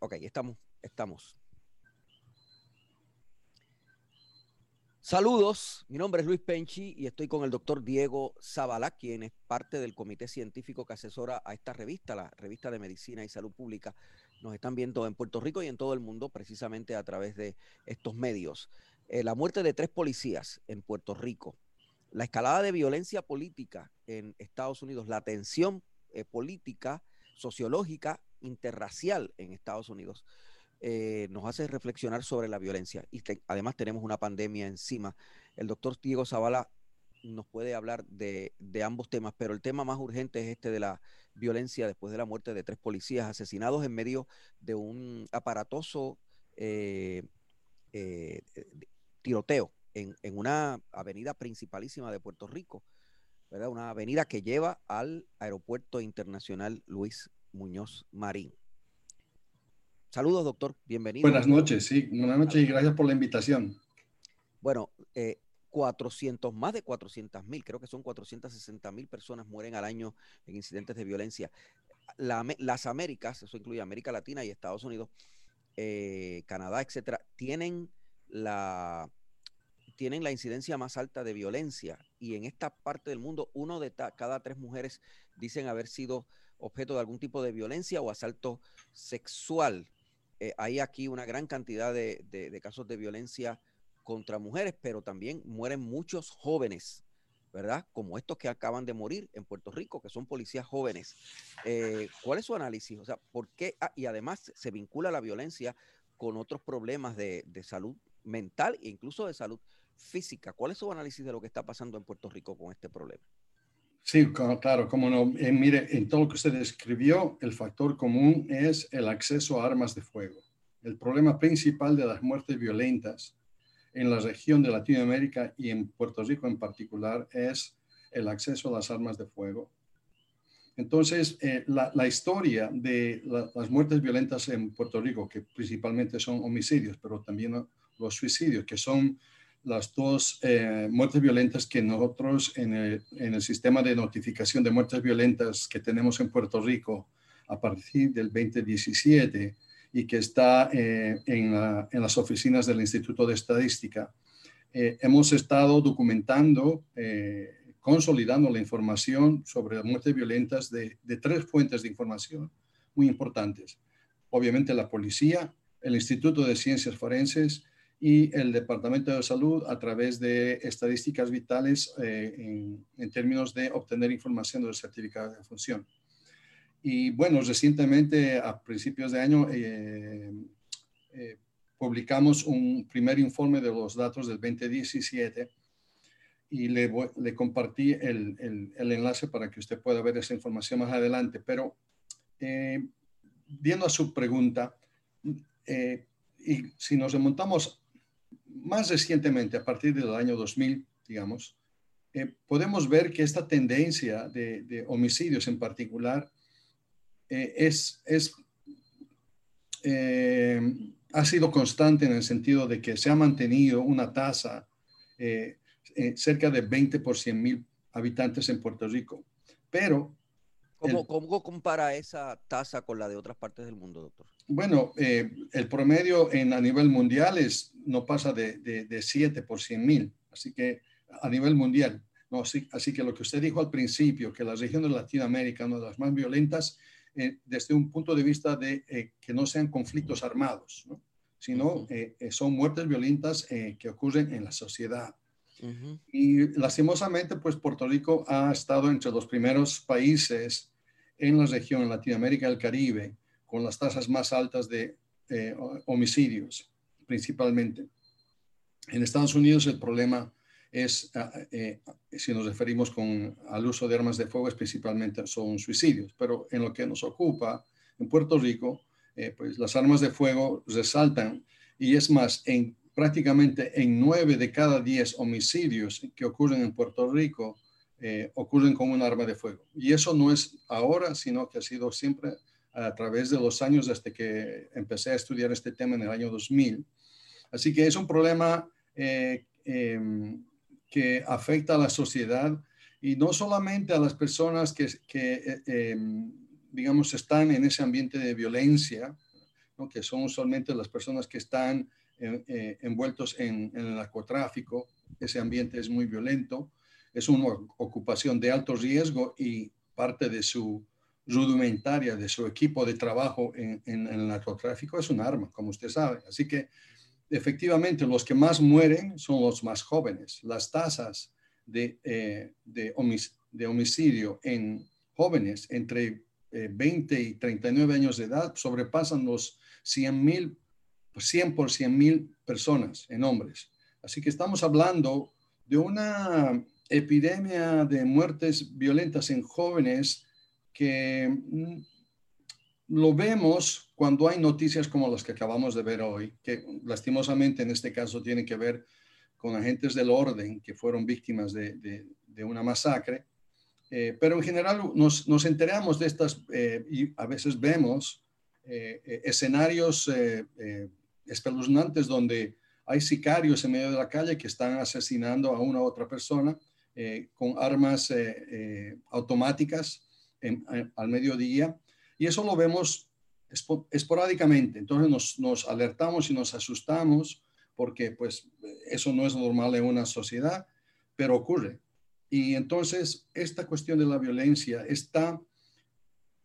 Ok, estamos, estamos. Saludos, mi nombre es Luis Penchi y estoy con el doctor Diego Zavala, quien es parte del comité científico que asesora a esta revista, la revista de Medicina y Salud Pública. Nos están viendo en Puerto Rico y en todo el mundo precisamente a través de estos medios. Eh, la muerte de tres policías en Puerto Rico, la escalada de violencia política en Estados Unidos, la tensión eh, política, sociológica, interracial en Estados Unidos eh, nos hace reflexionar sobre la violencia. Y además tenemos una pandemia encima. El doctor Diego Zavala nos puede hablar de, ambos temas, pero el tema más urgente es este de la violencia después de la muerte de tres policías asesinados en medio de un aparatoso eh, eh, tiroteo en, en, una avenida principalísima de Puerto Rico, ¿verdad? una avenida que lleva al Aeropuerto Internacional Luis Muñoz Marín. Saludos, doctor. Bienvenido. Buenas noches, sí. Buenas noches y gracias por la invitación. Bueno, eh, 400, más de 400 mil, creo que son 460 mil personas mueren al año en incidentes de violencia. las Américas, eso incluye América Latina y Estados Unidos, eh, Canadá, etcétera, tienen la, tienen la incidencia más alta de violencia y en esta parte del mundo uno de cada tres mujeres dicen haber sido objeto de algún tipo de violencia o asalto sexual. Eh, hay aquí una gran cantidad de, casos de violencia contra mujeres, pero también mueren muchos jóvenes, ¿verdad? Como estos que acaban de morir en Puerto Rico, que son policías jóvenes. Eh, ¿Cuál es su análisis? O sea, ¿por qué? Ah, y además se vincula la violencia con otros problemas de, salud mental e incluso de salud física. ¿Cuál es su análisis de lo que está pasando en Puerto Rico con este problema? Sí, claro, como no. Eh, mire, en todo lo que usted describió, el factor común es el acceso a armas de fuego. El problema principal de las muertes violentas en la región de Latinoamérica y en Puerto Rico en particular es el acceso a las armas de fuego. Entonces, eh, la, historia de las muertes violentas en Puerto Rico, que principalmente son homicidios, pero también los suicidios, que son las dos eh, muertes violentas que nosotros en el, sistema de notificación de muertes violentas que tenemos en Puerto Rico a partir del 2017 y que está eh, en, las oficinas del Instituto de Estadística, eh, hemos estado documentando, consolidando la información sobre las muertes violentas de, de tres fuentes de información muy importantes. Obviamente la policía, el Instituto de Ciencias Forenses, y el Departamento de Salud a través de estadísticas vitales eh, en, términos de obtener información del certificado de función. Y bueno, recientemente, a principios de año, eh, eh, publicamos un primer informe de los datos del 2017 y le, le compartí el, el, el, enlace para que usted pueda ver esa información más adelante. Pero viendo a su pregunta, y si nos remontamos más recientemente, a partir del año 2000, digamos, eh, podemos ver que esta tendencia de, homicidios en particular eh, es, es eh, ha sido constante en el sentido de que se ha mantenido una tasa cerca de 20 por 100 mil habitantes en Puerto Rico. Pero... ¿Cómo, ¿Cómo compara esa tasa con la de otras partes del mundo, doctor? Bueno, eh, el promedio en, a nivel mundial es, no pasa de, de, 7 por 100 mil, así que a nivel mundial. No, así, así, que lo que usted dijo al principio, que la región de Latinoamérica una de las más violentas, eh, desde un punto de vista de eh, que no sean conflictos armados, ¿no? sino son muertes violentas que ocurren en la sociedad. Y lastimosamente, pues Puerto Rico ha estado entre los primeros países en la región, en Latinoamérica y el Caribe, con las tasas más altas de eh, homicidios, principalmente. En Estados Unidos el problema es, ah, eh, si nos referimos con, al uso de armas de fuego, es principalmente son suicidios, pero en lo que nos ocupa, en Puerto Rico, eh, pues las armas de fuego resaltan y es más, en prácticamente en nueve de cada diez homicidios que ocurren en Puerto Rico, ocurren con un arma de fuego. Y eso no es ahora, sino que ha sido siempre a través de los años desde que empecé a estudiar este tema en el año 2000. Así que es un problema eh, em, que afecta a la sociedad y no solamente a las personas que, que eh, em, digamos, están en ese ambiente de violencia, que son usualmente las personas que están eh, envueltos en, en, el narcotráfico, ese ambiente es muy violento, es una ocupación de alto riesgo y parte de su rudimentaria, de su equipo de trabajo en, el narcotráfico es un arma, como usted sabe. Así que efectivamente los que más mueren son los más jóvenes. Las tasas de, eh, homicidio en jóvenes entre 20 eh, y 39 años de edad sobrepasan los 100 mil, 100 por 100 mil personas en hombres. Así que estamos hablando de una epidemia de muertes violentas en jóvenes que mm, lo vemos cuando hay noticias como las que acabamos de ver hoy, que lastimosamente en este caso tienen que ver con agentes del orden que fueron víctimas de, una masacre. Eh, pero en general nos, nos enteramos de estas eh, y a veces vemos eh, escenarios espeluznantes donde hay sicarios en medio de la calle que están asesinando a una u otra persona eh, con armas eh, eh, al mediodía. Y eso lo vemos esporádicamente. Entonces nos, nos, alertamos y nos asustamos porque pues eso no es normal en una sociedad, pero ocurre. Y entonces esta cuestión de la violencia está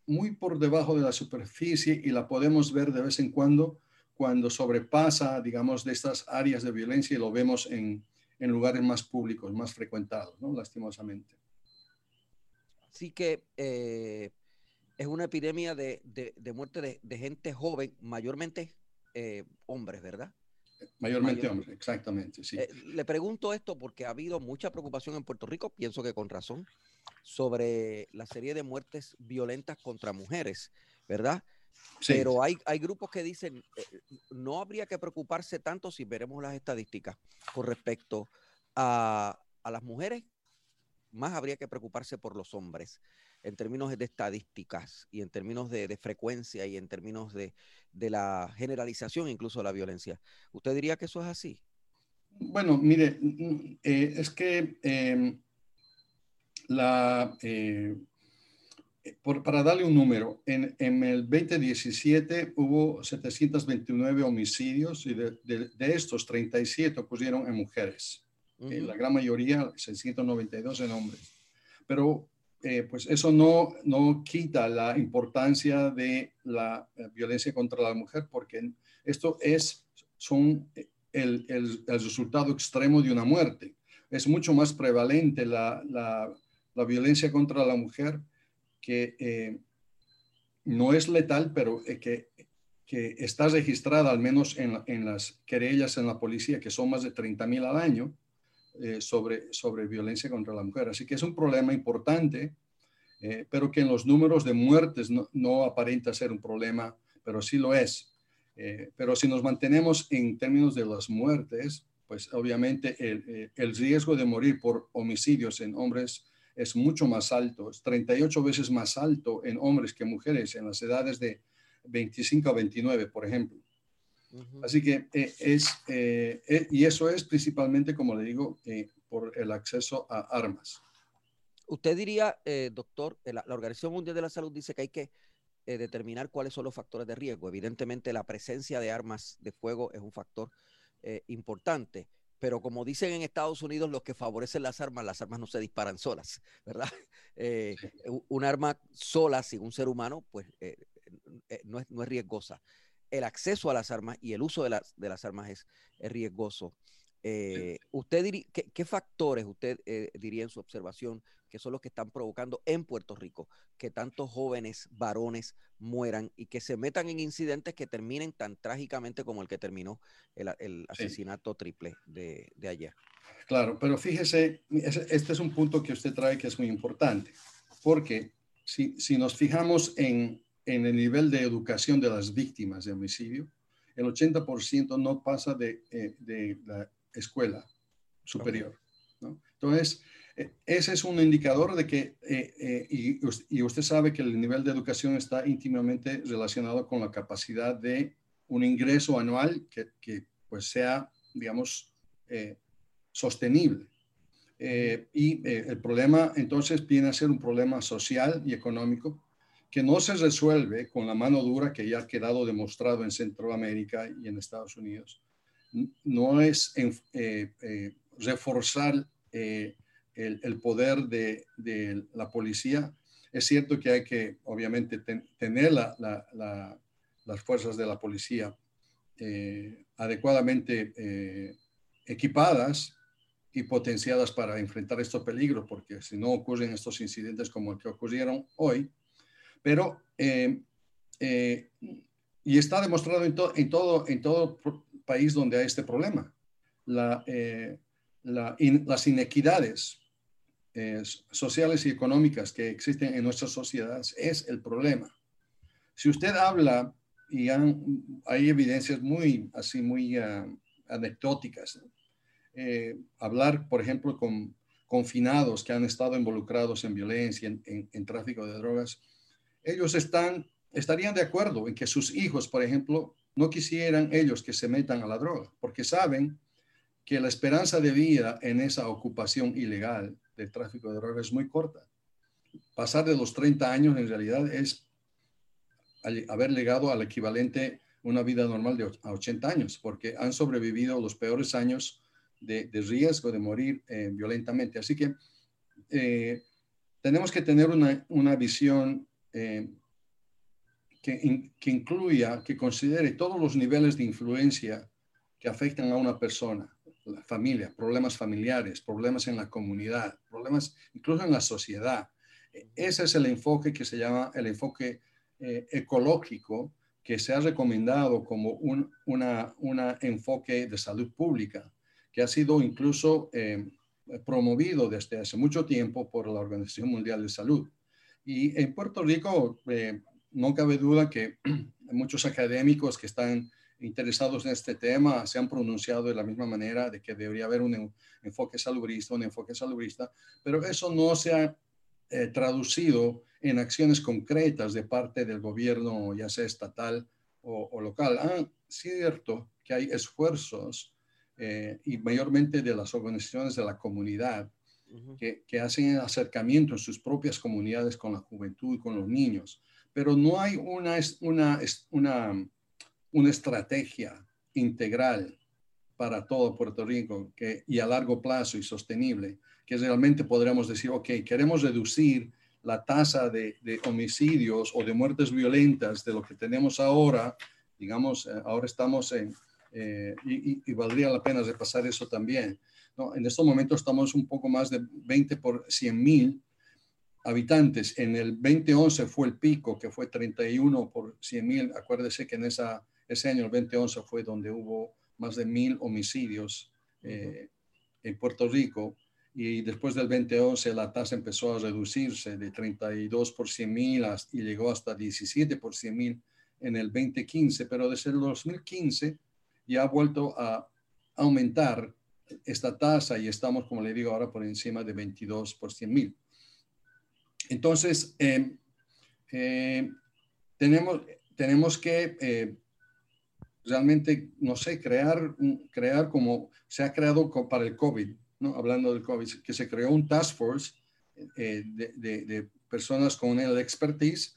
muy por debajo de la superficie y la podemos ver de vez en cuando cuando sobrepasa, digamos, de estas áreas de violencia y lo vemos en, en lugares más públicos, más frecuentados, ¿no? Lastimosamente. Así que eh, es una epidemia de, de, muerte de, de, gente joven, mayormente eh, hombres, ¿verdad? Mayormente hombres, exactamente, sí. Eh, le pregunto esto porque ha habido mucha preocupación en Puerto Rico, pienso que con razón, sobre la serie de muertes violentas contra mujeres, ¿verdad? Pero hay, hay grupos que dicen, eh, no habría que preocuparse tanto si veremos las estadísticas con respecto a, las mujeres, más habría que preocuparse por los hombres en términos de estadísticas y en términos de, frecuencia y en términos de, la generalización incluso de la violencia. ¿Usted diría que eso es así? Bueno, mire, eh, es que em, la, eh, para darle un número, en, el 2017 hubo 729 homicidios y de, estos 37 ocurrieron en mujeres. Eh, la gran mayoría, 692 en hombres. Pero eh, pues eso no, no quita la importancia de la eh, violencia contra la mujer porque esto es son el, el, el, resultado extremo de una muerte. Es mucho más prevalente la, la, la violencia contra la mujer que eh, no es letal, pero eh, que, que, está registrada al menos en, en, las querellas en la policía, que son más de 30 mil al año, eh, sobre, sobre violencia contra la mujer. Así que es un problema importante, pero que en los números de muertes no, aparenta ser un problema, pero sí lo es. pero si nos mantenemos en términos de las muertes, pues obviamente el, el riesgo de morir por homicidios en hombres es mucho más alto, es 38 veces más alto en hombres que mujeres en las edades de 25 a 29, por ejemplo. Así que eh, es, eh, eh, y eso es principalmente, como le digo, por el acceso a armas. Usted diría, doctor, la, la, Organización Mundial de la Salud dice que hay que determinar cuáles son los factores de riesgo. Evidentemente, la presencia de armas de fuego es un factor importante pero como dicen en Estados Unidos, los que favorecen las armas, las armas no se disparan solas, ¿verdad? Un arma sola sin un ser humano, pues no, es, no, es, riesgosa. El acceso a las armas y el uso de las, de las armas es, es riesgoso. ¿usted diría, qué, qué, factores usted diría en su observación que son los que están provocando en Puerto Rico que tantos jóvenes varones mueran y que se metan en incidentes que terminen tan trágicamente como el que terminó el, asesinato triple de, de, ayer. Claro, pero fíjese, este es un punto que usted trae que es muy importante, porque si, si nos fijamos en, en el nivel de educación de las víctimas de homicidio, el 80% no pasa de, eh, de, la escuela superior. ¿no? Entonces, eh, ese es un indicador de que, eh, eh, y, usted sabe que el nivel de educación está íntimamente relacionado con la capacidad de un ingreso anual que, que pues sea, digamos, sostenible. y el problema entonces viene a ser un problema social y económico que no se resuelve con la mano dura que ya ha quedado demostrado en Centroamérica y en Estados Unidos. No es eh, eh, reforzar eh, el, poder de, la policía. Es cierto que hay que, obviamente, tener las fuerzas de la policía adecuadamente equipadas y potenciadas para enfrentar estos peligros, porque si no ocurren estos incidentes como el que ocurrieron hoy, pero, eh, eh, y está demostrado en, en, todo, en todo país donde hay este problema, la, eh, las inequidades sociales y económicas que existen en nuestras sociedades es el problema. Si usted habla, y hay evidencias muy, así, muy ah, anecdóticas, eh, hablar, por ejemplo, con confinados que han estado involucrados en violencia, en, tráfico de drogas, ellos están, estarían de acuerdo en que sus hijos, por ejemplo, no quisieran ellos que se metan a la droga, porque saben que la esperanza de vida en esa ocupación ilegal de tráfico de drogas es muy corta. Pasar de los 30 años en realidad es haber llegado al equivalente una vida normal de a 80 años, porque han sobrevivido los peores años de, riesgo de morir eh, violentamente. Así que eh, tenemos que tener una, una visión eh, que, incluya, que considere todos los niveles de influencia que afectan a una persona, la familia, problemas familiares, problemas en la comunidad, problemas incluso en la sociedad. Ese es el enfoque que se llama el enfoque ecológico que se ha recomendado como un una, una enfoque de salud pública que ha sido incluso eh, promovido desde hace mucho tiempo por la Organización Mundial de Salud. Y en Puerto Rico eh, no cabe duda que muchos académicos que están interesados en este tema se han pronunciado de la misma manera de que debería haber un enfoque salubrista, un enfoque salubrista, pero eso no se ha eh, traducido en acciones concretas de parte del gobierno, ya sea estatal o, o local. Ah, cierto que hay esfuerzos eh, y mayormente de las organizaciones de la comunidad que, hacen acercamiento en sus propias comunidades con la juventud y con los niños. Pero no hay una, una, una, una estrategia integral para todo Puerto Rico que, y a largo plazo y sostenible, que realmente podríamos decir, ok, queremos reducir la tasa de, de, homicidios o de muertes violentas de lo que tenemos ahora, digamos, eh, ahora estamos en eh, y, valdría la pena repasar eso también. ¿No? En estos momentos estamos un poco más de 20 por 100 mil habitantes. En el 2011 fue el pico, que fue 31 por 100 mil. Acuérdese que en esa, ese año, el 2011, fue donde hubo más de mil homicidios eh, en Puerto Rico. Y después del 2011 la tasa empezó a reducirse de 32 por 100 mil y llegó hasta 17 por 100 mil en el 2015. Pero desde el 2015 y ha vuelto a aumentar esta tasa y estamos, como le digo ahora, por encima de 22 por 100 mil. Entonces, eh, eh, tenemos, tenemos que eh, realmente, no sé, crear, crear como se ha creado para el COVID, ¿no? hablando del COVID, que se creó un task force de, de, personas con el expertise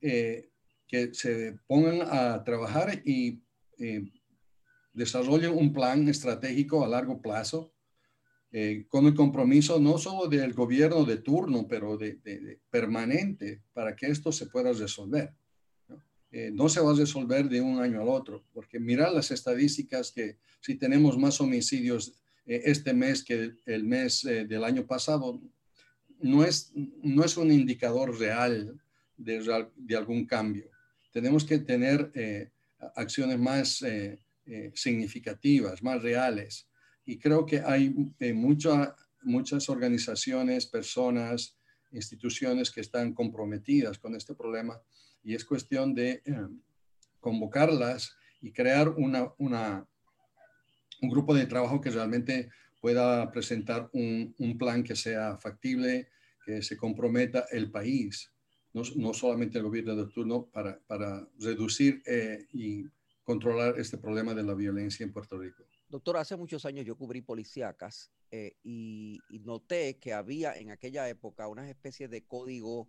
que se pongan a trabajar y desarrollen un plan estratégico a largo plazo eh, con el compromiso no solo del gobierno de turno, pero de, permanente para que esto se pueda resolver. ¿no? Eh, ¿no? se va a resolver de un año al otro, porque mirar las estadísticas que si tenemos más homicidios eh, este mes que el, mes del año pasado, no es, no es un indicador real de, de algún cambio. Tenemos que tener acciones más eh, significativas, más reales. Y creo que hay eh, muchas organizaciones, personas, instituciones que están comprometidas con este problema y es cuestión de eh, convocarlas y crear una, un grupo de trabajo que realmente pueda presentar un, un plan que sea factible, que se comprometa el país, no, no solamente el gobierno de turno, para, para reducir y controlar este problema de la violencia en Puerto Rico. Doctor, hace muchos años yo cubrí policíacas eh, y, noté que había en aquella época unas especies de código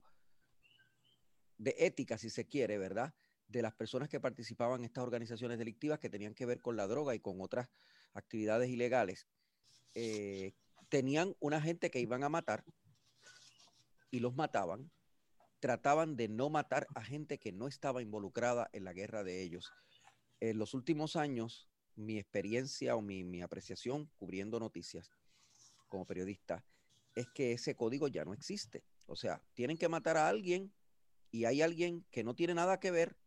de ética, si se quiere, ¿verdad? De las personas que participaban en estas organizaciones delictivas que tenían que ver con la droga y con otras actividades ilegales. Eh, tenían una gente que iban a matar y los mataban. Trataban de no matar a gente que no estaba involucrada en la guerra de ellos. En los últimos años, mi experiencia o mi, mi apreciación cubriendo noticias como periodista es que ese código ya no existe. O sea, tienen que matar a alguien y hay alguien que no tiene nada que ver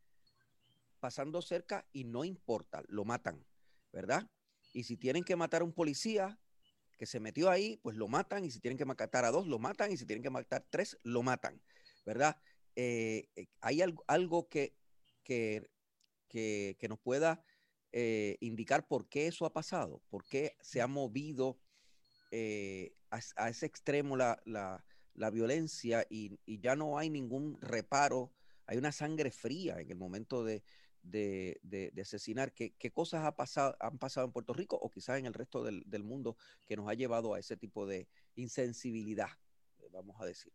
pasando cerca y no importa, lo matan, ¿verdad? Y si tienen que matar a un policía que se metió ahí, pues lo matan, y si tienen que matar a dos, lo matan, y si tienen que matar tres, lo matan, ¿verdad? Eh, eh, hay algo, algo que, que, que, nos pueda eh, indicar por qué eso ha pasado, por qué se ha movido a, ese extremo la, violencia y, ya no hay ningún reparo, hay una sangre fría en el momento de, asesinar. ¿Qué, ¿Qué, cosas ha pasado, han pasado en Puerto Rico o quizás en el resto del, mundo que nos ha llevado a ese tipo de insensibilidad, vamos a decir?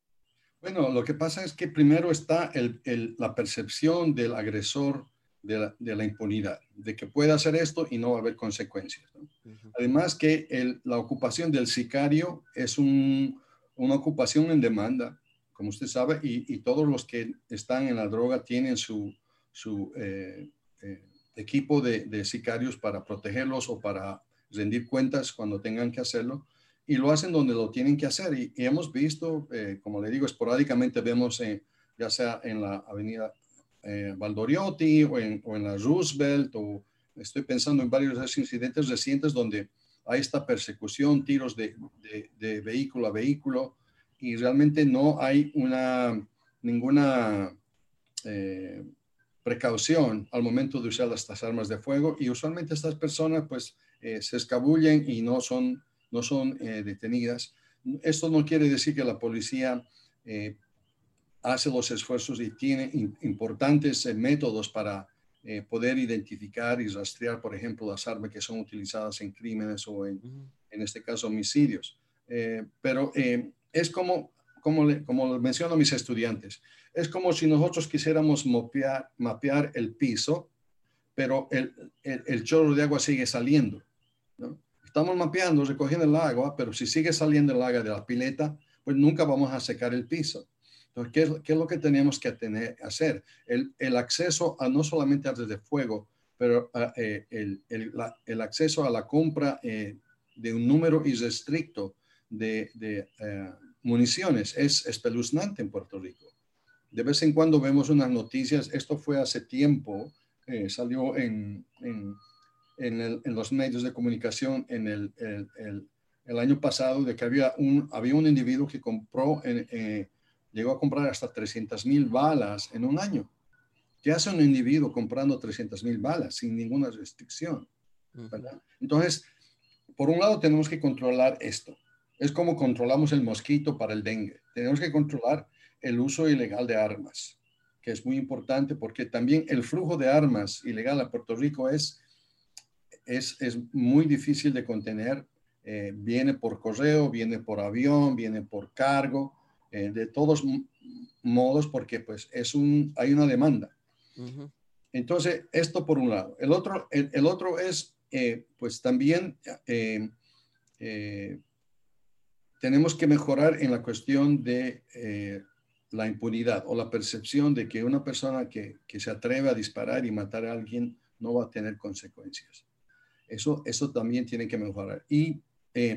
Bueno, lo que pasa es que primero está la percepción del agresor de la, de la, impunidad, de que puede hacer esto y no va a haber consecuencias. ¿no? Uh -huh. Además que el, la ocupación del sicario es un, una ocupación en demanda, como usted sabe, y, y, todos los que están en la droga tienen su, su eh, eh, equipo de, de, sicarios para protegerlos o para rendir cuentas cuando tengan que hacerlo. Y lo hacen donde lo tienen que hacer. Y, y hemos visto, eh, como le digo, esporádicamente vemos, ya sea en la avenida Valdoriotti o en, o en, la Roosevelt, o estoy pensando en varios incidentes recientes donde hay esta persecución, tiros de, de, vehículo a vehículo, y realmente no hay una, ninguna eh, precaución al momento de usar estas armas de fuego y usualmente estas personas pues eh, se escabullen y no son, no son eh, detenidas. Esto no quiere decir que la policía eh, hace los esfuerzos y tiene importantes eh, métodos para eh, poder identificar y rastrear, por ejemplo, las armas que son utilizadas en crímenes o en, uh -huh. en este caso, homicidios. pero es como, como, le, como menciono a mis estudiantes, es como si nosotros quisiéramos mapear, mapear el piso, pero el, el, el, chorro de agua sigue saliendo. ¿no? Estamos mapeando, recogiendo el agua, pero si sigue saliendo el agua de la pileta, pues nunca vamos a secar el piso. Entonces, ¿qué es, qué es lo que tenemos que tener, hacer? El, el, acceso a no solamente armas de fuego, pero uh, eh, el, la, el, acceso a la compra eh, de un número irrestricto de, de uh, municiones es espeluznante en Puerto Rico de vez en cuando vemos unas noticias, esto fue hace tiempo, eh, salió en, en, en, el, en, los medios de comunicación en el, el, el, año pasado, de que había un, había un individuo que compró, eh, llegó a comprar hasta 300 mil balas en un año. ¿Qué hace un individuo comprando 300 mil balas sin ninguna restricción? ¿verdad? Entonces, por un lado tenemos que controlar esto. Es como controlamos el mosquito para el dengue. Tenemos que controlar el uso ilegal de armas, que es muy importante porque también el flujo de armas ilegal a Puerto Rico es, es, es muy difícil de contener. Eh, viene por correo, viene por avión, viene por cargo, eh, de todos modos porque pues es un, hay una demanda. Uh -huh. Entonces, esto por un lado. El otro, el, el otro es, eh, pues también eh, tenemos que mejorar en la cuestión de la impunidad o la percepción de que una persona que, que, se atreve a disparar y matar a alguien no va a tener consecuencias. Eso, eso también tiene que mejorar. Y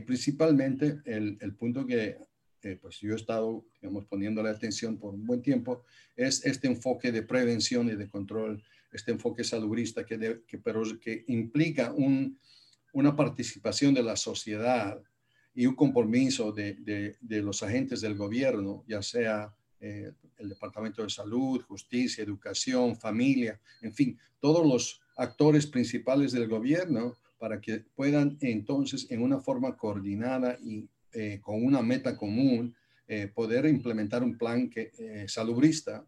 principalmente el, el, punto que eh, pues yo he estado, digamos, poniéndole atención por un buen tiempo es este enfoque de prevención y de control, este enfoque salubrista que, pero que implica un, una participación de la sociedad y un compromiso de, de, de los agentes del gobierno, ya sea eh, el Departamento de Salud, Justicia, Educación, Familia, en fin, todos los actores principales del gobierno para que puedan entonces en una forma coordinada y eh, con una meta común eh, poder implementar un plan que, eh, salubrista,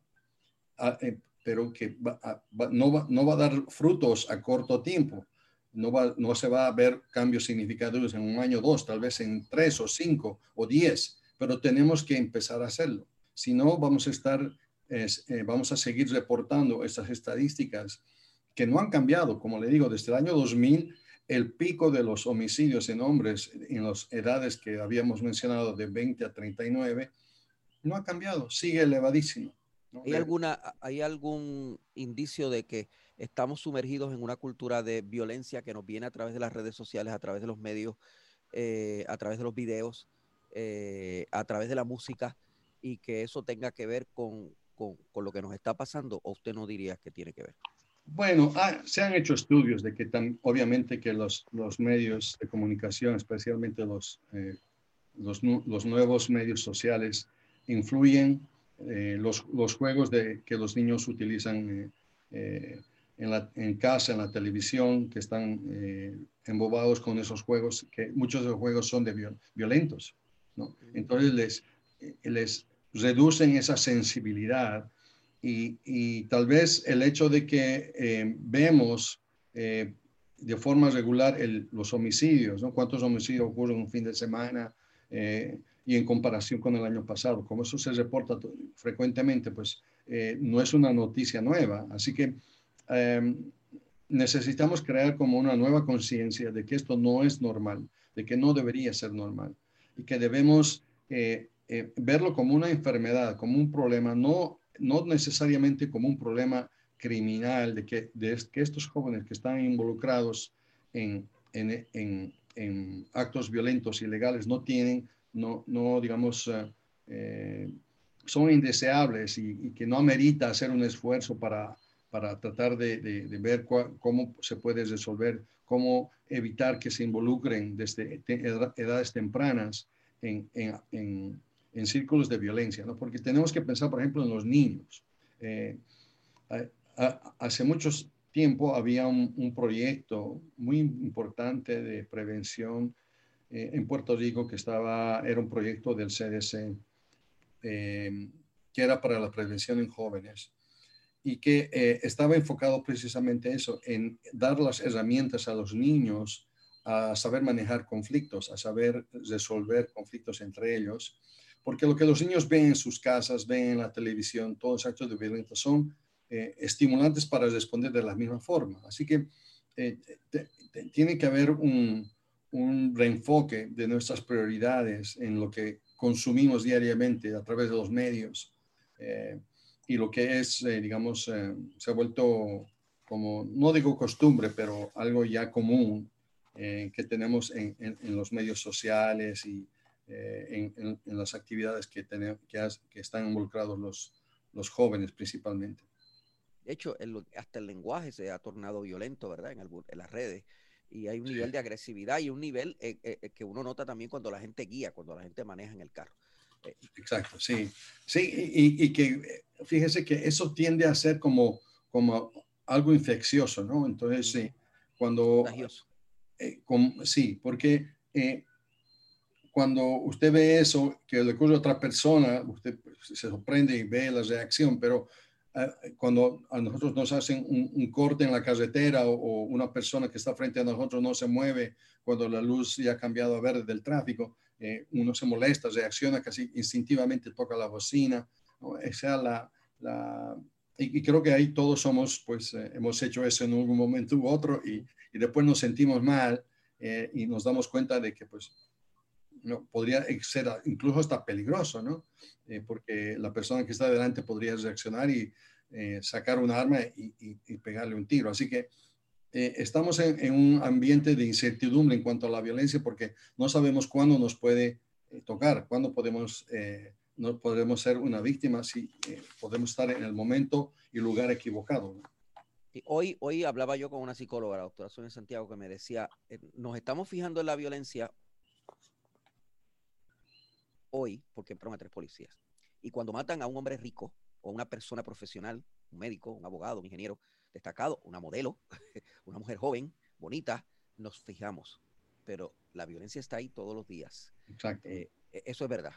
a, eh, pero que va, a, va, no, va, no va a dar frutos a corto tiempo. No, no se va a ver cambios significativos en un año o dos, tal vez en tres o cinco o diez, pero tenemos que empezar a hacerlo. Si no, vamos a estar es, eh, vamos a seguir reportando estas estadísticas que no han cambiado. Como le digo, desde el año 2000, el pico de los homicidios en hombres en las edades que habíamos mencionado de 20 a 39 no ha cambiado, sigue elevadísimo. ¿Hay, alguna, ¿Hay algún indicio de que estamos sumergidos en una cultura de violencia que nos viene a través de las redes sociales, a través de los medios, eh, a través de los videos, eh, a través de la música, y que eso tenga que ver con, con, lo que nos está pasando, o usted no diría que tiene que ver? Bueno, ah, se han hecho estudios de que tan, obviamente que los, los medios de comunicación, especialmente los, eh, los, los, nuevos medios sociales, influyen eh, los, los, juegos de, que los niños utilizan eh, en, la, en, casa, en la televisión, que están embobados con esos juegos, que muchos de los juegos son de violentos. ¿no? Entonces les, les reducen esa sensibilidad y, tal vez el hecho de que eh, vemos eh, de forma regular los homicidios, ¿no? ¿Cuántos homicidios ocurren un fin de semana? Eh, y en comparación con el año pasado, como eso se reporta frecuentemente, pues no es una noticia nueva. Así que em, necesitamos crear como una nueva conciencia de que esto no es normal, de que no debería ser normal y que debemos eh, verlo como una enfermedad, como un problema, no, no necesariamente como un problema criminal, de que, de que estos jóvenes que están involucrados en, en, en, en actos violentos ilegales no tienen, no, no digamos, eh, eh, son indeseables y, que no amerita hacer un esfuerzo para, para tratar de, de, ver cómo se puede resolver, cómo evitar que se involucren desde edades tempranas en, en, en círculos de violencia, ¿no? Porque tenemos que pensar, por ejemplo, en los niños. Eh, hace mucho tiempo había un, proyecto muy importante de prevención eh, en Puerto Rico que estaba, era un proyecto del CDC, eh, que era para la prevención en jóvenes y que estaba enfocado precisamente eso, en dar las herramientas a los niños a saber manejar conflictos, a saber resolver conflictos entre ellos porque lo que los niños ven en sus casas, ven en la televisión, todos los actos de violencia son eh, estimulantes para responder de la misma forma. Así que eh, tiene que haber un, reenfoque de nuestras prioridades en lo que consumimos diariamente a través de los medios eh, y lo que es, digamos, se ha vuelto como, no digo costumbre, pero algo ya común que tenemos en, en los medios sociales y eh, en, las actividades que, que, están involucrados los, los jóvenes principalmente. De hecho, hasta el lenguaje se ha tornado violento, ¿verdad? En, en las redes. Y hay un nivel de agresividad y un nivel eh, eh, que uno nota también cuando la gente guía, cuando la gente maneja en el carro. Exacto, sí. Sí, y, y, que fíjese que eso tiende a ser como, como algo infeccioso, ¿no? Entonces, sí, cuando... sí, porque cuando usted ve eso, que le ocurre a otra persona, usted se sorprende y ve la reacción, pero eh, cuando a nosotros nos hacen un, corte en la carretera o, una persona que está frente a nosotros no se mueve cuando la luz ya ha cambiado a verde del tráfico, eh, uno se molesta, reacciona casi instintivamente, toca la bocina, sea la, la y, creo que ahí todos somos, pues eh, hemos hecho eso en algún momento u otro y, y después nos sentimos mal y nos damos cuenta de que pues no, podría ser incluso hasta peligroso, ¿no? Eh, porque la persona que está delante podría reaccionar y eh, sacar un arma y, pegarle un tiro. Así que eh, estamos en, un ambiente de incertidumbre en cuanto a la violencia porque no sabemos cuándo nos puede tocar, cuándo podemos, no podemos ser una víctima, si podemos estar en el momento y lugar equivocado. hoy, hoy hablaba yo con una psicóloga, la doctora Sonia Santiago, que me decía, nos estamos fijando en la violencia hoy porque mataron a tres policías. Y cuando matan a un hombre rico o una persona profesional, un médico, un abogado, un ingeniero destacado, una modelo, una mujer joven, bonita, nos fijamos. Pero la violencia está ahí todos los días. Exacto. Eh, e, eso es verdad.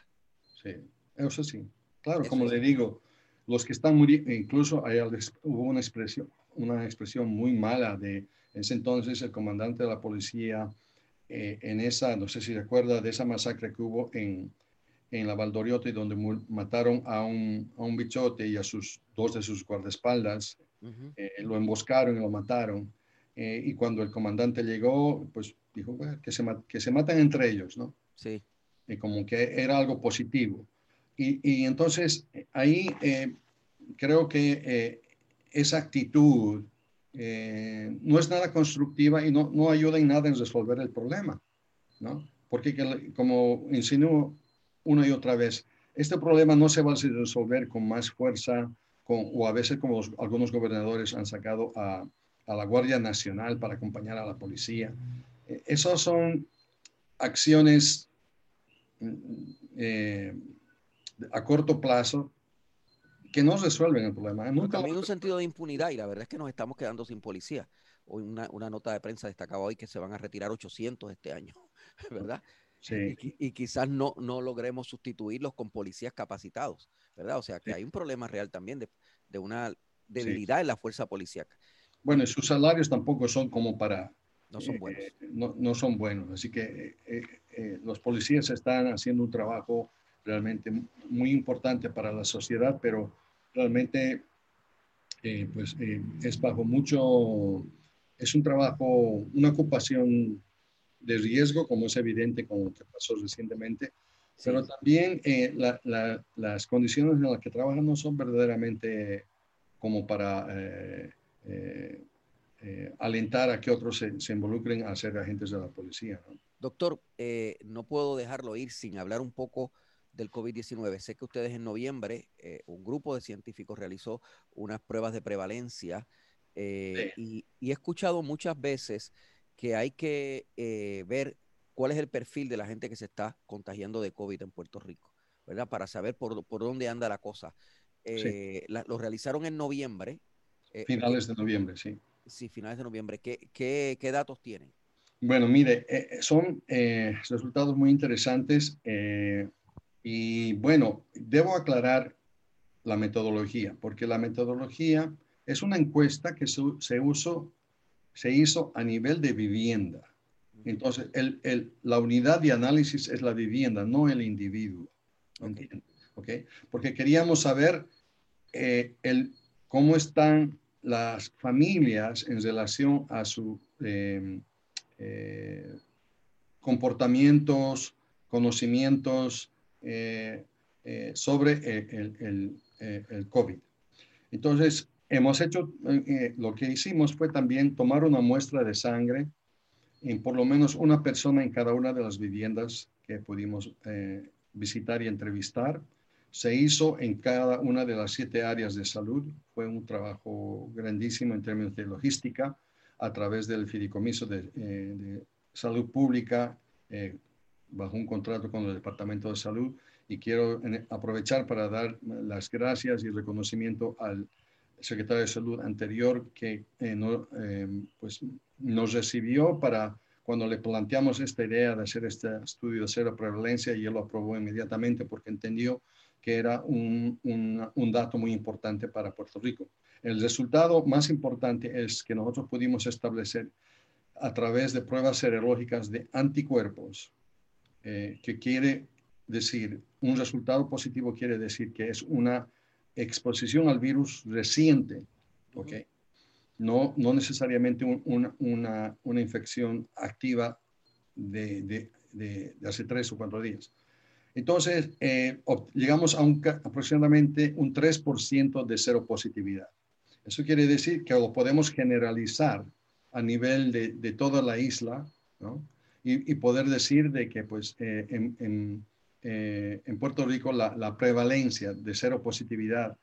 Sí, eso sí. Claro, como le digo, los que están muriendo, incluso hay, hubo una expresión, una expresión muy mala de ese entonces el comandante de la policía eh, en esa, no sé si recuerda, de esa masacre que hubo en, en la Valdoriotti, donde mataron a un, a un bichote y a sus dos de sus guardaespaldas. Eh, lo emboscaron y lo mataron. Eh, y cuando el comandante llegó, pues dijo que, se, que se matan entre ellos, ¿no? Sí. Y como que era algo positivo. Y, y entonces ahí creo que esa actitud no es nada constructiva y no, no ayuda en nada en resolver el problema, ¿no? Porque como insinúo una y otra vez, este problema no se va a resolver con más fuerza con, o a veces como algunos gobernadores han sacado a, a, la Guardia Nacional para acompañar a la policía. Eh, esas son acciones mm, eh, a corto plazo que no resuelven el problema. Nunca también un sentido de impunidad y la verdad es que nos estamos quedando sin policía. Hoy una, una nota de prensa destacaba hoy que se van a retirar 800 este año, ¿verdad? Y, quizás no, no logremos sustituirlos con policías capacitados, ¿verdad? O sea que hay un problema real también de, de una debilidad en la fuerza policíaca. Bueno, sus salarios tampoco son como para... No son buenos. Eh, no, no, son buenos. Así que eh, eh, los policías están haciendo un trabajo realmente muy importante para la sociedad, pero realmente pues es bajo mucho, es un trabajo, una ocupación de riesgo, como es evidente con lo que pasó recientemente, pero también eh, las condiciones en las que trabajan no son verdaderamente como para eh, eh, alentar a que otros se, involucren a ser agentes de la policía. Doctor, no puedo dejarlo ir sin hablar un poco del COVID-19. Sé que ustedes en noviembre, un grupo de científicos realizó unas pruebas de prevalencia y, y, he escuchado muchas veces que hay que eh, ver cuál es el perfil de la gente que se está contagiando de COVID en Puerto Rico, ¿verdad? Para saber por, por dónde anda la cosa. Eh, lo realizaron en noviembre. Eh, finales de noviembre, sí. Sí, finales de noviembre. ¿Qué, qué, qué datos tienen? Bueno, mire, son resultados muy interesantes y bueno, debo aclarar la metodología, porque la metodología es una encuesta que se, se usó se hizo a nivel de vivienda. Entonces, el, la unidad de análisis es la vivienda, no el individuo. Okay. Porque queríamos saber eh, el, cómo están las familias en relación a sus em, eh, comportamientos, conocimientos eh, sobre el, el, el, COVID. Entonces, hemos hecho, eh, eh, lo que hicimos fue también tomar una muestra de sangre en por lo menos una persona en cada una de las viviendas que pudimos eh, visitar y entrevistar. Se hizo en cada una de las siete áreas de salud. Fue un trabajo grandísimo en términos de logística a través del fideicomiso de, de salud pública bajo un contrato con el Departamento de Salud. Y quiero aprovechar para dar las gracias y reconocimiento al secretario de Salud anterior que eh, no, eh, pues nos recibió para cuando le planteamos esta idea de hacer este estudio de cero prevalencia y él lo aprobó inmediatamente porque entendió que era un, un, un, dato muy importante para Puerto Rico. El resultado más importante es que nosotros pudimos establecer a través de pruebas serológicas de anticuerpos, eh, que quiere decir, un resultado positivo quiere decir que es una exposición al virus reciente, ¿ok? No, no necesariamente una, una, una, infección activa de, de, de, hace tres o cuatro días. Entonces, eh, llegamos a un, aproximadamente un 3% de cero positividad. Eso quiere decir que lo podemos generalizar a nivel de, de toda la isla, ¿no? Y, y, poder decir de que, pues, eh, en, en eh, en Puerto Rico la, prevalencia de cero positividad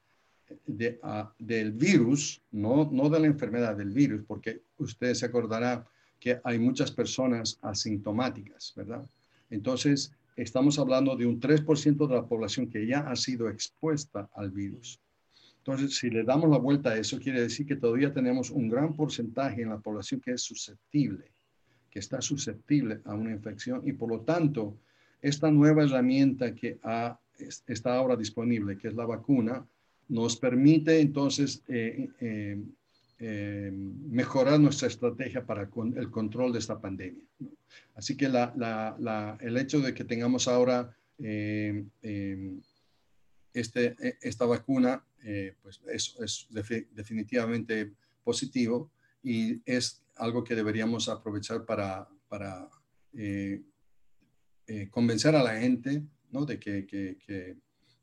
de, del virus, no, no de la enfermedad, del virus, porque usted se acordará que hay muchas personas asintomáticas, ¿verdad? Entonces, estamos hablando de un 3% de la población que ya ha sido expuesta al virus. Entonces, si le damos la vuelta a eso, quiere decir que todavía tenemos un gran porcentaje en la población que es susceptible, que está susceptible a una infección y por lo tanto esta nueva herramienta que está ahora disponible, que es la vacuna, nos permite entonces eh, eh, eh, mejorar nuestra estrategia para el control de esta pandemia. Así que el hecho de que tengamos ahora este, e, esta vacuna pues es, definitivamente positivo y es algo que deberíamos aprovechar para convencer a la gente ¿no? de que,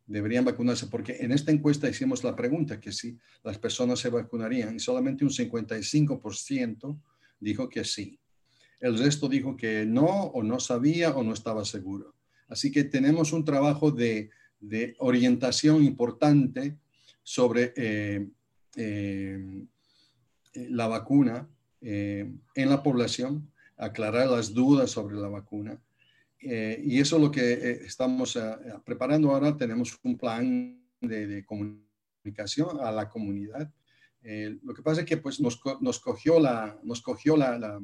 deberían vacunarse, porque en esta encuesta hicimos la pregunta que si las personas se vacunarían y solamente un 55% dijo que sí. El resto dijo que no o no sabía o no estaba seguro. Así que tenemos un trabajo de, orientación importante sobre eh, eh, la vacuna eh, en la población, aclarar las dudas sobre la vacuna eh, y eso es lo que eh, estamos eh, preparando ahora. Tenemos un plan de, comunicación a la comunidad. lo que pasa es que pues, nos, nos cogió, la, nos cogió la,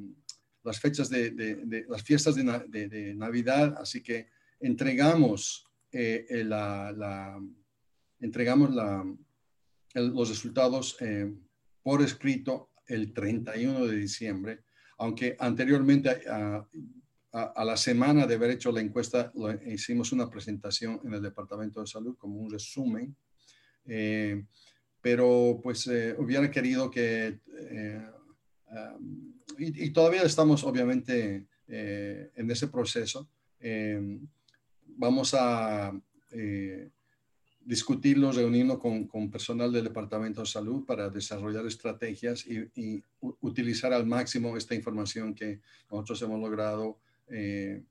las fechas de, de, las fiestas de, Navidad, así que entregamos, la, la, entregamos la, los resultados por escrito el 31 de diciembre, aunque anteriormente a, la semana de haber hecho la encuesta, hicimos una presentación en el Departamento de Salud como un resumen, eh, pero pues eh, hubiera querido que, eh, um, y, todavía estamos obviamente en ese proceso, vamos a discutirlo, reunirnos con, con, personal del Departamento de Salud para desarrollar estrategias y, y utilizar al máximo esta información que nosotros hemos logrado eh,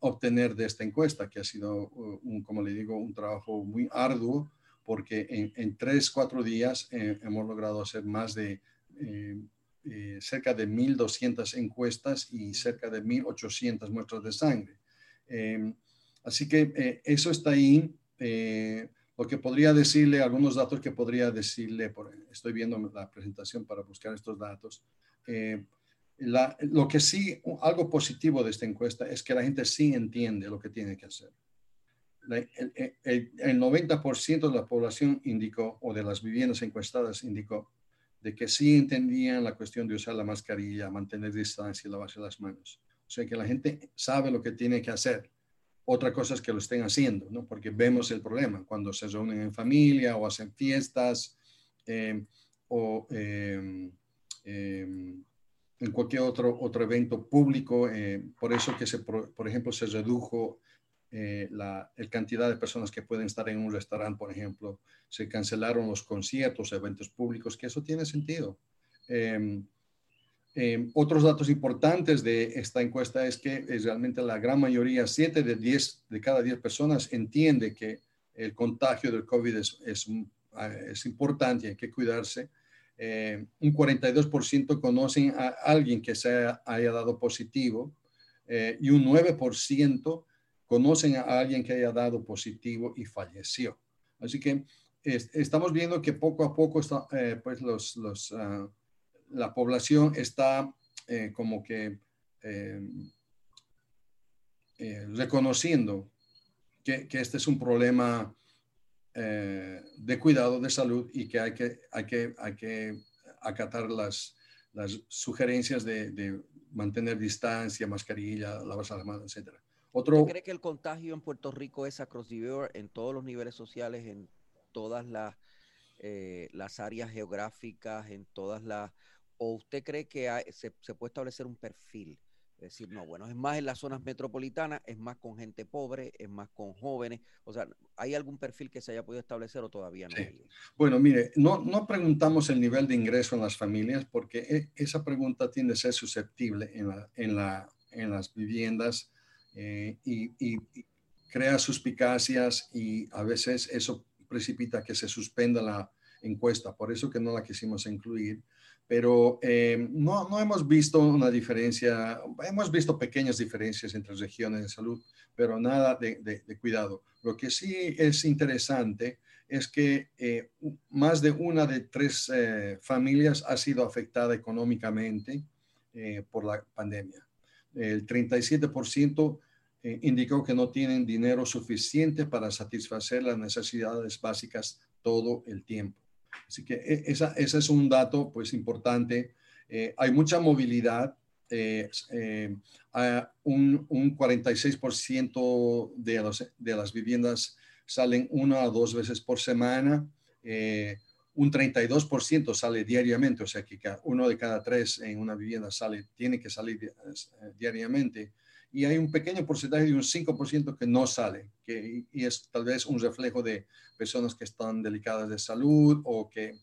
obtener de esta encuesta, que ha sido, uh, un, como le digo, un trabajo muy arduo, porque en, en tres, cuatro días eh, hemos logrado hacer más de eh, cerca de 1.200 encuestas y cerca de 1.800 muestras de sangre. Em, así que eso está ahí. lo que podría decirle, algunos datos que podría decirle, por, estoy viendo la presentación para buscar estos datos lo que sí, algo positivo de esta encuesta es que la gente sí entiende lo que tiene que hacer. el, 90% de la población indicó, o de las viviendas encuestadas indicó, de que sí entendían la cuestión de usar la mascarilla, mantener distancia y lavarse las manos. O sea que la gente sabe lo que tiene que hacer. Otra cosa es que lo estén haciendo, ¿no? Porque vemos el problema cuando se reúnen en familia o hacen fiestas eh, o eh, eh, en cualquier otro, otro evento público. Eh, por eso que, se, por, ejemplo, se redujo eh, la cantidad de personas que pueden estar en un restaurante, por ejemplo. Se cancelaron los conciertos, eventos públicos, que eso tiene sentido. Em, em, otros datos importantes de esta encuesta es que es realmente la gran mayoría, 7 de 10 de cada 10 personas entiende que el contagio del COVID es, es, es importante hay que cuidarse eh, un 42% conocen a alguien que se haya dado positivo eh, y un 9% conocen a alguien que haya dado positivo y falleció. Así que estamos viendo que poco a poco eh, pues ah, la población está como que reconociendo que, que, este es un problema eh, de cuidado de salud y que hay que, hay que, hay que acatar las, las sugerencias de, mantener distancia, mascarilla, lavarse las manos, etc. Otro, ¿Usted cree que el contagio en Puerto Rico es across the en todos los niveles sociales, en todas las, eh, las áreas geográficas, en todas las... ¿O usted cree que se, se puede establecer un perfil? Es decir, no, bueno, es más en las zonas metropolitanas, es más con gente pobre, es más con jóvenes. O sea, ¿hay algún perfil que se haya podido establecer o todavía no? Bueno, mire, no, no preguntamos el nivel de ingreso en las familias porque e, esa pregunta tiende a ser susceptible en, la, en, la, en las viviendas eh, y, y, crea suspicacias y a veces eso precipita que se suspenda la encuesta. Por eso que no la quisimos incluir pero eh, no, no, hemos visto una diferencia, hemos visto pequeñas diferencias entre regiones de salud, pero nada de, de, cuidado. Lo que sí es interesante es que eh, más de una de tres eh, familias ha sido afectada económicamente por la pandemia. El 37% indicó que no tienen dinero suficiente para satisfacer las necesidades básicas todo el tiempo. Así que e, esa, ese es un dato pues importante. Eh, hay mucha movilidad, eh, eh, un, un, 46% de, los, de las viviendas salen una o dos veces por semana, eh, un 32% sale diariamente, o sea que uno de cada tres en una vivienda sale, tiene que salir diariamente, y hay un pequeño porcentaje de un 5% que no sale, que, y es tal vez un reflejo de personas que están delicadas de salud o que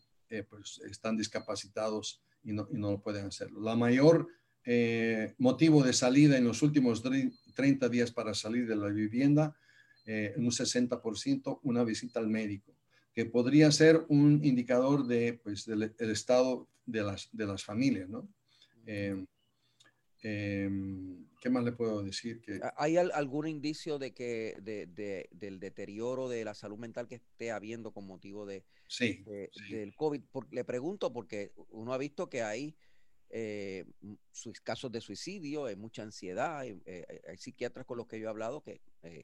pues, están discapacitados y no, y no pueden hacerlo. La mayor eh, motivo de salida en los últimos 30 días para salir de la vivienda, eh, un 60%, una visita al médico, que podría ser un indicador de, pues, del, estado de las, de las familias, ¿no? Em, em, ¿Qué más le puedo decir? Que... ¿Hay algún indicio de que de, del deterioro de la salud mental que esté habiendo con motivo de, sí, del COVID? le pregunto porque uno ha visto que hay eh, sus casos de suicidio, hay mucha ansiedad, eh, hay, psiquiatras con los que yo he hablado que eh,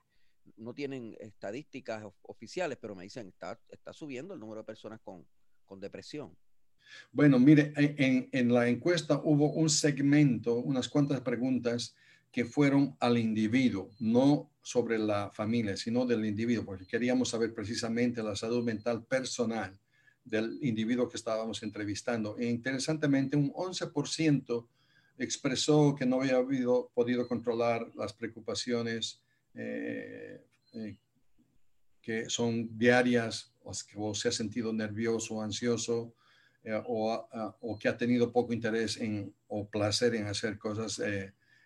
no tienen estadísticas oficiales, pero me dicen está está subiendo el número de personas con, con depresión. Bueno, mire, en, en, la encuesta hubo un segmento, unas cuantas preguntas que fueron al individuo, no sobre la familia, sino del individuo, porque queríamos saber precisamente la salud mental personal del individuo que estábamos entrevistando. E interesantemente, un 11% expresó que no había habido, podido controlar las preocupaciones eh, eh, que son diarias o, se ha sentido nervioso o ansioso eh, o, o, que ha tenido poco interés en, o placer en hacer cosas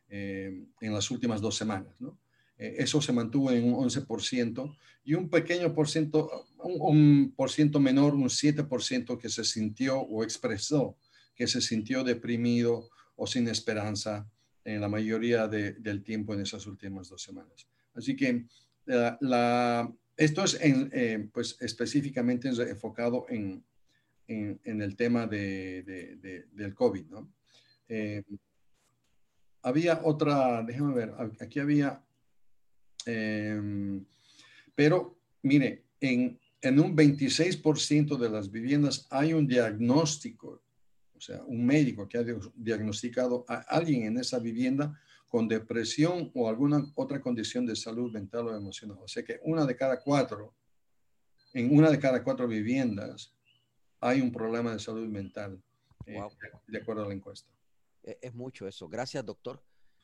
en las últimas dos semanas. ¿no? Eh, eso se mantuvo en un 11% y un pequeño por ciento, un, por ciento menor, un 7% que se sintió o expresó que se sintió deprimido o sin esperanza en la mayoría del tiempo en esas últimas dos semanas. Así que eh, la, esto es eh, pues específicamente enfocado en, en, el tema de, del COVID. ¿no? había otra, déjame ver, aquí había Em, pero mire, en, en un 26% de las viviendas hay un diagnóstico, o sea, un médico que ha diagnosticado a alguien en esa vivienda con depresión o alguna otra condición de salud mental o emocional. O sea que una de cada cuatro, en una de cada cuatro viviendas hay un problema de salud mental, eh, de acuerdo a la encuesta. E, es mucho eso. Gracias, doctor.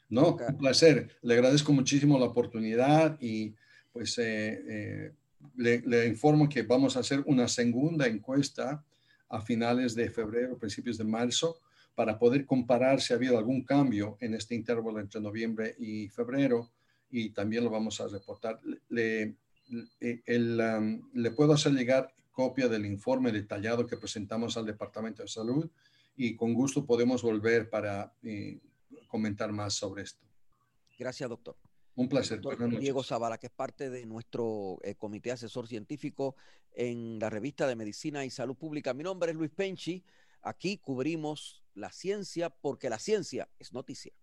No, un placer. Le agradezco muchísimo la oportunidad y pues eh, eh, le, informo que vamos a hacer una segunda encuesta a finales de febrero, principios de marzo, para poder comparar si ha habido algún cambio en este intervalo entre noviembre y febrero y también lo vamos a reportar. Le, um, le puedo hacer llegar copia del informe detallado que presentamos al Departamento de Salud y con gusto podemos volver para eh, comentar más sobre esto. Gracias, doctor. Un placer. Diego Zavala, que es parte de nuestro eh, comité asesor científico en la revista de Medicina y Salud Pública. Mi nombre es Luis Penchi. Aquí cubrimos la ciencia porque la ciencia es noticia.